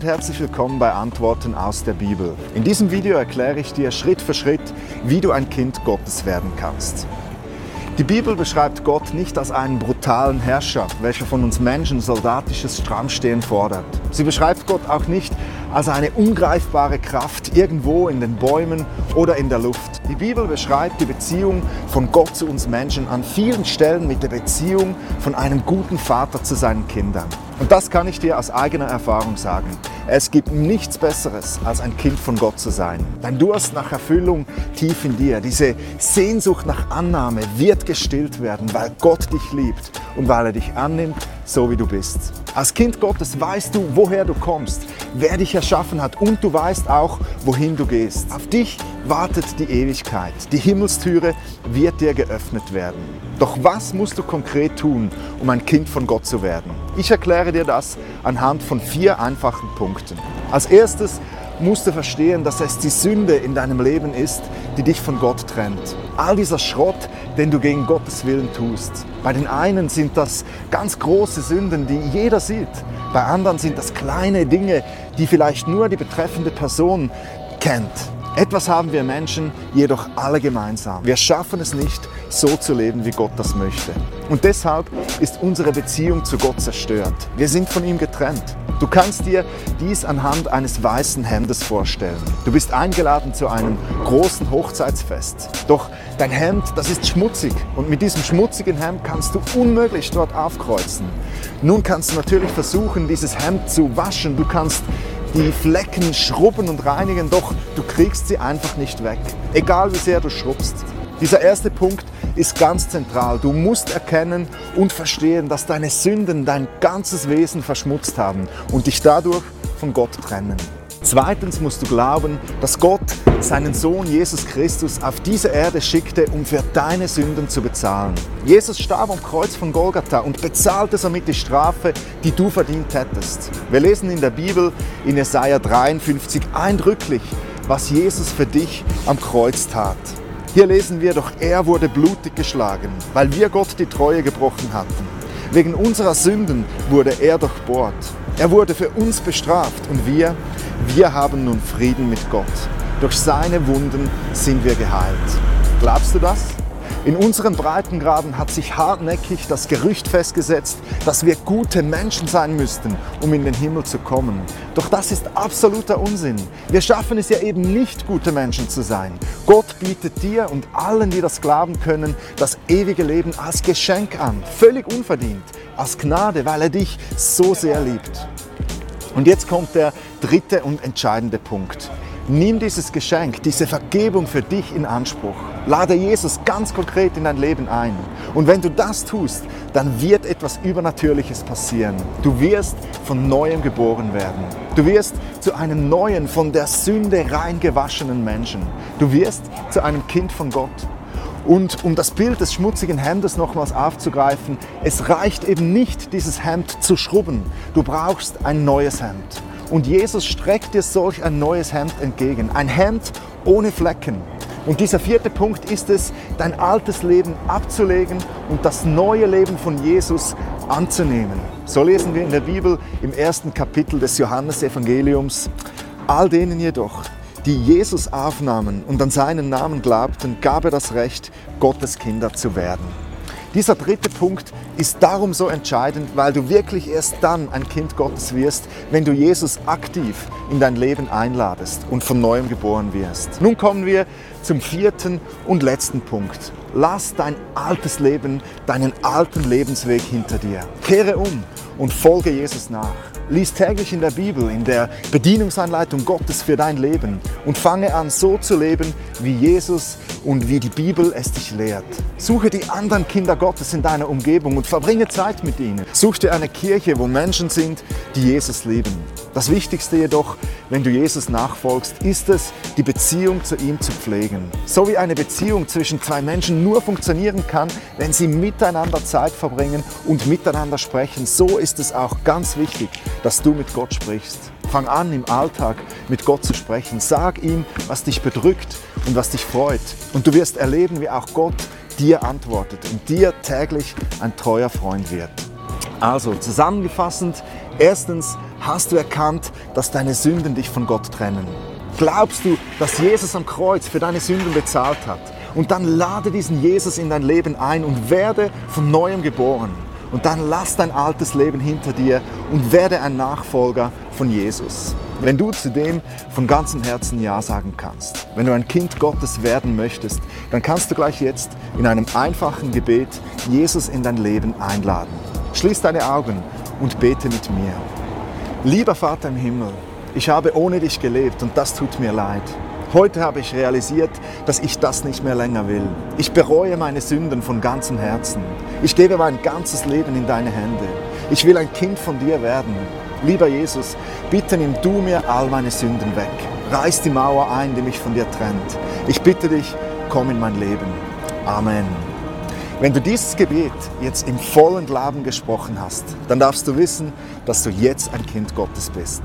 und herzlich willkommen bei Antworten aus der Bibel. In diesem Video erkläre ich dir Schritt für Schritt, wie du ein Kind Gottes werden kannst. Die Bibel beschreibt Gott nicht als einen brutalen Herrscher, welcher von uns Menschen soldatisches Strammstehen fordert. Sie beschreibt Gott auch nicht als eine ungreifbare Kraft irgendwo in den Bäumen oder in der Luft. Die Bibel beschreibt die Beziehung von Gott zu uns Menschen an vielen Stellen mit der Beziehung von einem guten Vater zu seinen Kindern. Und das kann ich dir aus eigener Erfahrung sagen. Es gibt nichts Besseres, als ein Kind von Gott zu sein. Dein Durst nach Erfüllung tief in dir, diese Sehnsucht nach Annahme wird gestillt werden, weil Gott dich liebt und weil er dich annimmt, so wie du bist. Als Kind Gottes weißt du, woher du kommst, wer dich erschaffen hat und du weißt auch, wohin du gehst. Auf dich wartet die Ewigkeit. Die Himmelstüre wird dir geöffnet werden. Doch was musst du konkret tun, um ein Kind von Gott zu werden? Ich erkläre dir das anhand von vier einfachen Punkten. Als erstes musst du verstehen, dass es die Sünde in deinem Leben ist, die dich von Gott trennt. All dieser Schrott, den du gegen Gottes Willen tust. Bei den einen sind das ganz große Sünden, die jeder sieht. Bei anderen sind das kleine Dinge, die vielleicht nur die betreffende Person kennt. Etwas haben wir Menschen jedoch alle gemeinsam. Wir schaffen es nicht, so zu leben, wie Gott das möchte. Und deshalb ist unsere Beziehung zu Gott zerstört. Wir sind von ihm getrennt. Du kannst dir dies anhand eines weißen Hemdes vorstellen. Du bist eingeladen zu einem großen Hochzeitsfest. Doch dein Hemd, das ist schmutzig und mit diesem schmutzigen Hemd kannst du unmöglich dort aufkreuzen. Nun kannst du natürlich versuchen, dieses Hemd zu waschen. Du kannst die Flecken schrubben und reinigen, doch du kriegst sie einfach nicht weg, egal wie sehr du schrubbst. Dieser erste Punkt ist ganz zentral. Du musst erkennen und verstehen, dass deine Sünden dein ganzes Wesen verschmutzt haben und dich dadurch von Gott trennen. Zweitens musst du glauben, dass Gott seinen Sohn Jesus Christus auf diese Erde schickte, um für deine Sünden zu bezahlen. Jesus starb am Kreuz von Golgatha und bezahlte somit die Strafe, die du verdient hättest. Wir lesen in der Bibel in Jesaja 53 eindrücklich, was Jesus für dich am Kreuz tat. Hier lesen wir, doch er wurde blutig geschlagen, weil wir Gott die Treue gebrochen hatten. Wegen unserer Sünden wurde er durchbohrt. Er wurde für uns bestraft und wir, wir haben nun Frieden mit Gott. Durch seine Wunden sind wir geheilt. Glaubst du das? In unseren Breitengraden hat sich hartnäckig das Gerücht festgesetzt, dass wir gute Menschen sein müssten, um in den Himmel zu kommen. Doch das ist absoluter Unsinn. Wir schaffen es ja eben nicht, gute Menschen zu sein. Gott bietet dir und allen, die das glauben können, das ewige Leben als Geschenk an, völlig unverdient, als Gnade, weil er dich so sehr liebt. Und jetzt kommt der dritte und entscheidende Punkt. Nimm dieses Geschenk, diese Vergebung für dich in Anspruch. Lade Jesus ganz konkret in dein Leben ein. Und wenn du das tust, dann wird etwas Übernatürliches passieren. Du wirst von neuem geboren werden. Du wirst zu einem neuen, von der Sünde rein gewaschenen Menschen. Du wirst zu einem Kind von Gott. Und um das Bild des schmutzigen Hemdes nochmals aufzugreifen, es reicht eben nicht, dieses Hemd zu schrubben. Du brauchst ein neues Hemd. Und Jesus streckt dir solch ein neues Hemd entgegen. Ein Hemd ohne Flecken. Und dieser vierte Punkt ist es, dein altes Leben abzulegen und das neue Leben von Jesus anzunehmen. So lesen wir in der Bibel im ersten Kapitel des Johannesevangeliums. All denen jedoch, die Jesus aufnahmen und an seinen Namen glaubten, gab er das Recht, Gottes Kinder zu werden. Dieser dritte Punkt ist darum so entscheidend, weil du wirklich erst dann ein Kind Gottes wirst, wenn du Jesus aktiv in dein Leben einladest und von neuem geboren wirst. Nun kommen wir zum vierten und letzten Punkt. Lass dein altes Leben, deinen alten Lebensweg hinter dir. Kehre um und folge Jesus nach. Lies täglich in der Bibel, in der Bedienungsanleitung Gottes für dein Leben und fange an, so zu leben, wie Jesus und wie die Bibel es dich lehrt. Suche die anderen Kinder Gottes in deiner Umgebung und verbringe Zeit mit ihnen. Such dir eine Kirche, wo Menschen sind, die Jesus lieben. Das Wichtigste jedoch, wenn du Jesus nachfolgst, ist es, die Beziehung zu ihm zu pflegen. So wie eine Beziehung zwischen zwei Menschen nur funktionieren kann, wenn sie miteinander Zeit verbringen und miteinander sprechen, so ist es auch ganz wichtig, dass du mit Gott sprichst. Fang an, im Alltag mit Gott zu sprechen. Sag ihm, was dich bedrückt und was dich freut. Und du wirst erleben, wie auch Gott dir antwortet und dir täglich ein treuer Freund wird. Also zusammengefasst, erstens, Hast du erkannt, dass deine Sünden dich von Gott trennen? Glaubst du, dass Jesus am Kreuz für deine Sünden bezahlt hat? Und dann lade diesen Jesus in dein Leben ein und werde von neuem geboren. Und dann lass dein altes Leben hinter dir und werde ein Nachfolger von Jesus. Wenn du zu dem von ganzem Herzen Ja sagen kannst, wenn du ein Kind Gottes werden möchtest, dann kannst du gleich jetzt in einem einfachen Gebet Jesus in dein Leben einladen. Schließ deine Augen und bete mit mir. Lieber Vater im Himmel, ich habe ohne dich gelebt und das tut mir leid. Heute habe ich realisiert, dass ich das nicht mehr länger will. Ich bereue meine Sünden von ganzem Herzen. Ich gebe mein ganzes Leben in deine Hände. Ich will ein Kind von dir werden. Lieber Jesus, bitte nimm du mir all meine Sünden weg. Reiß die Mauer ein, die mich von dir trennt. Ich bitte dich, komm in mein Leben. Amen. Wenn du dieses Gebet jetzt im vollen Glauben gesprochen hast, dann darfst du wissen, dass du jetzt ein Kind Gottes bist.